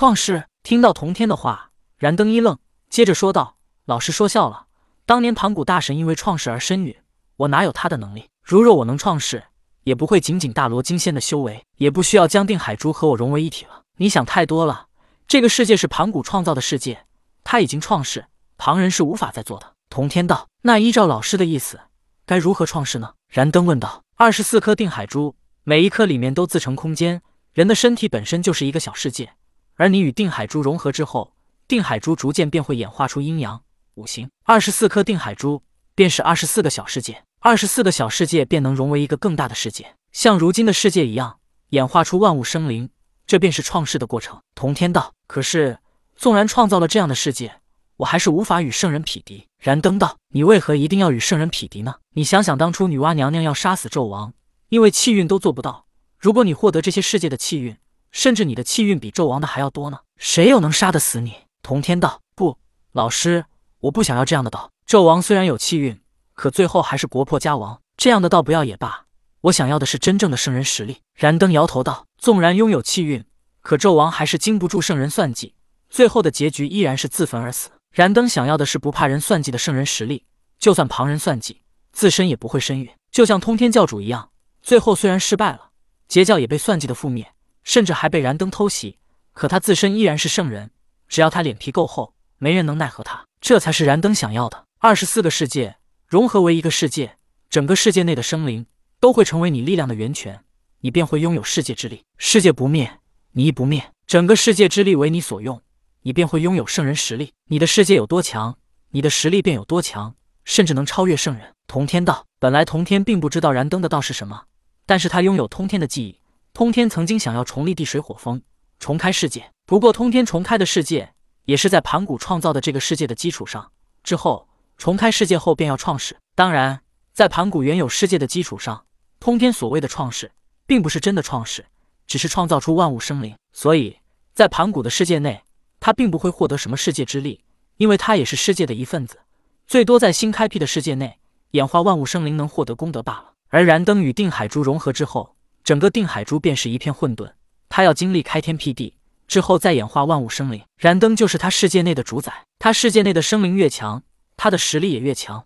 创世听到童天的话，燃灯一愣，接着说道：“老师说笑了。当年盘古大神因为创世而身陨，我哪有他的能力？如若我能创世，也不会仅仅大罗金仙的修为，也不需要将定海珠和我融为一体了。你想太多了。这个世界是盘古创造的世界，他已经创世，旁人是无法再做的。”童天道：“那依照老师的意思，该如何创世呢？”燃灯问道：“二十四颗定海珠，每一颗里面都自成空间。人的身体本身就是一个小世界，而你与定海珠融合之后，定海珠逐渐便会演化出阴阳五行。二十四颗定海珠便是二十四个小世界，二十四个小世界便能融为一个更大的世界，像如今的世界一样，演化出万物生灵。这便是创世的过程。”童天道：“可是，纵然创造了这样的世界。”我还是无法与圣人匹敌。燃灯道：“你为何一定要与圣人匹敌呢？你想想当初女娲娘娘要杀死纣王，因为气运都做不到。如果你获得这些世界的气运，甚至你的气运比纣王的还要多呢？谁又能杀得死你？”童天道：“不，老师，我不想要这样的道。纣王虽然有气运，可最后还是国破家亡，这样的道不要也罢。我想要的是真正的圣人实力。”燃灯摇头道：“纵然拥有气运，可纣王还是经不住圣人算计，最后的结局依然是自焚而死。”燃灯想要的是不怕人算计的圣人实力，就算旁人算计，自身也不会身陨。就像通天教主一样，最后虽然失败了，截教也被算计的覆灭，甚至还被燃灯偷袭，可他自身依然是圣人。只要他脸皮够厚，没人能奈何他。这才是燃灯想要的。二十四个世界融合为一个世界，整个世界内的生灵都会成为你力量的源泉，你便会拥有世界之力。世界不灭，你亦不灭，整个世界之力为你所用。你便会拥有圣人实力。你的世界有多强，你的实力便有多强，甚至能超越圣人。同天道，本来同天并不知道燃灯的道是什么，但是他拥有通天的记忆。通天曾经想要重立地水火风，重开世界。不过通天重开的世界，也是在盘古创造的这个世界的基础上。之后重开世界后，便要创世。当然，在盘古原有世界的基础上，通天所谓的创世，并不是真的创世，只是创造出万物生灵。所以在盘古的世界内。他并不会获得什么世界之力，因为他也是世界的一份子，最多在新开辟的世界内演化万物生灵，能获得功德罢了。而燃灯与定海珠融合之后，整个定海珠便是一片混沌，他要经历开天辟地之后再演化万物生灵。燃灯就是他世界内的主宰，他世界内的生灵越强，他的实力也越强。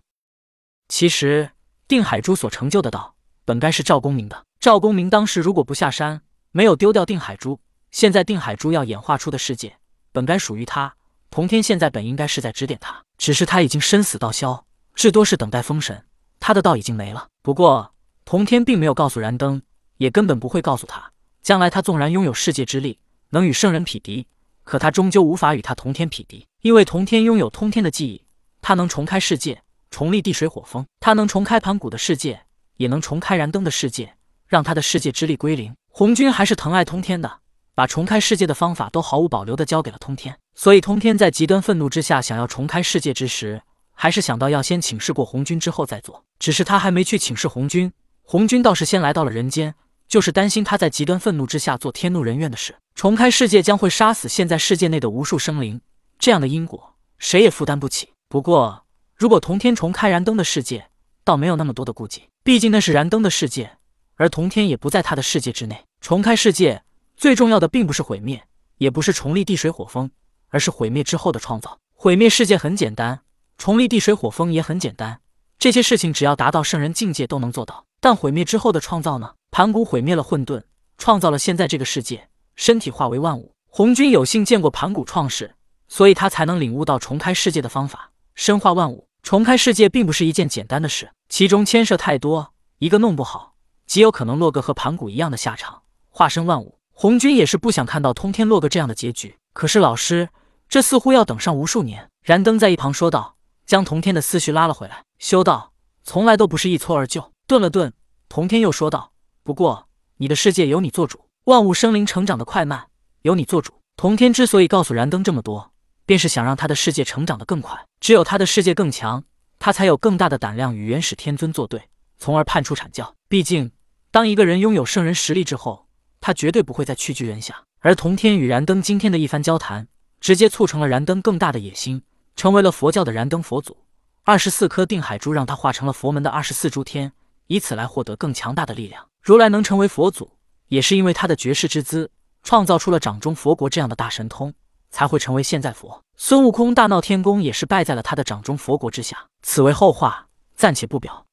其实定海珠所成就的道，本该是赵公明的。赵公明当时如果不下山，没有丢掉定海珠，现在定海珠要演化出的世界。本该属于他，童天现在本应该是在指点他，只是他已经身死道消，至多是等待封神，他的道已经没了。不过童天并没有告诉燃灯，也根本不会告诉他，将来他纵然拥有世界之力，能与圣人匹敌，可他终究无法与他同天匹敌，因为同天拥有通天的记忆，他能重开世界，重立地水火风，他能重开盘古的世界，也能重开燃灯的世界，让他的世界之力归零。红军还是疼爱通天的。把重开世界的方法都毫无保留的交给了通天，所以通天在极端愤怒之下想要重开世界之时，还是想到要先请示过红军之后再做。只是他还没去请示红军，红军倒是先来到了人间，就是担心他在极端愤怒之下做天怒人怨的事。重开世界将会杀死现在世界内的无数生灵，这样的因果谁也负担不起。不过，如果同天重开燃灯的世界，倒没有那么多的顾忌，毕竟那是燃灯的世界，而同天也不在他的世界之内。重开世界。最重要的并不是毁灭，也不是重立地水火风，而是毁灭之后的创造。毁灭世界很简单，重立地水火风也很简单，这些事情只要达到圣人境界都能做到。但毁灭之后的创造呢？盘古毁灭了混沌，创造了现在这个世界，身体化为万物。红军有幸见过盘古创世，所以他才能领悟到重开世界的方法，深化万物。重开世界并不是一件简单的事，其中牵涉太多，一个弄不好，极有可能落个和盘古一样的下场，化身万物。红军也是不想看到通天落个这样的结局。可是老师，这似乎要等上无数年。燃灯在一旁说道，将童天的思绪拉了回来。修道从来都不是一蹴而就。顿了顿，童天又说道：“不过你的世界由你做主，万物生灵成长的快慢由你做主。”童天之所以告诉燃灯这么多，便是想让他的世界成长得更快。只有他的世界更强，他才有更大的胆量与元始天尊作对，从而判出阐教。毕竟，当一个人拥有圣人实力之后，他绝对不会再屈居人下，而童天与燃灯今天的一番交谈，直接促成了燃灯更大的野心，成为了佛教的燃灯佛祖。二十四颗定海珠让他化成了佛门的二十四诸天，以此来获得更强大的力量。如来能成为佛祖，也是因为他的绝世之姿。创造出了掌中佛国这样的大神通，才会成为现在佛。孙悟空大闹天宫，也是败在了他的掌中佛国之下。此为后话，暂且不表。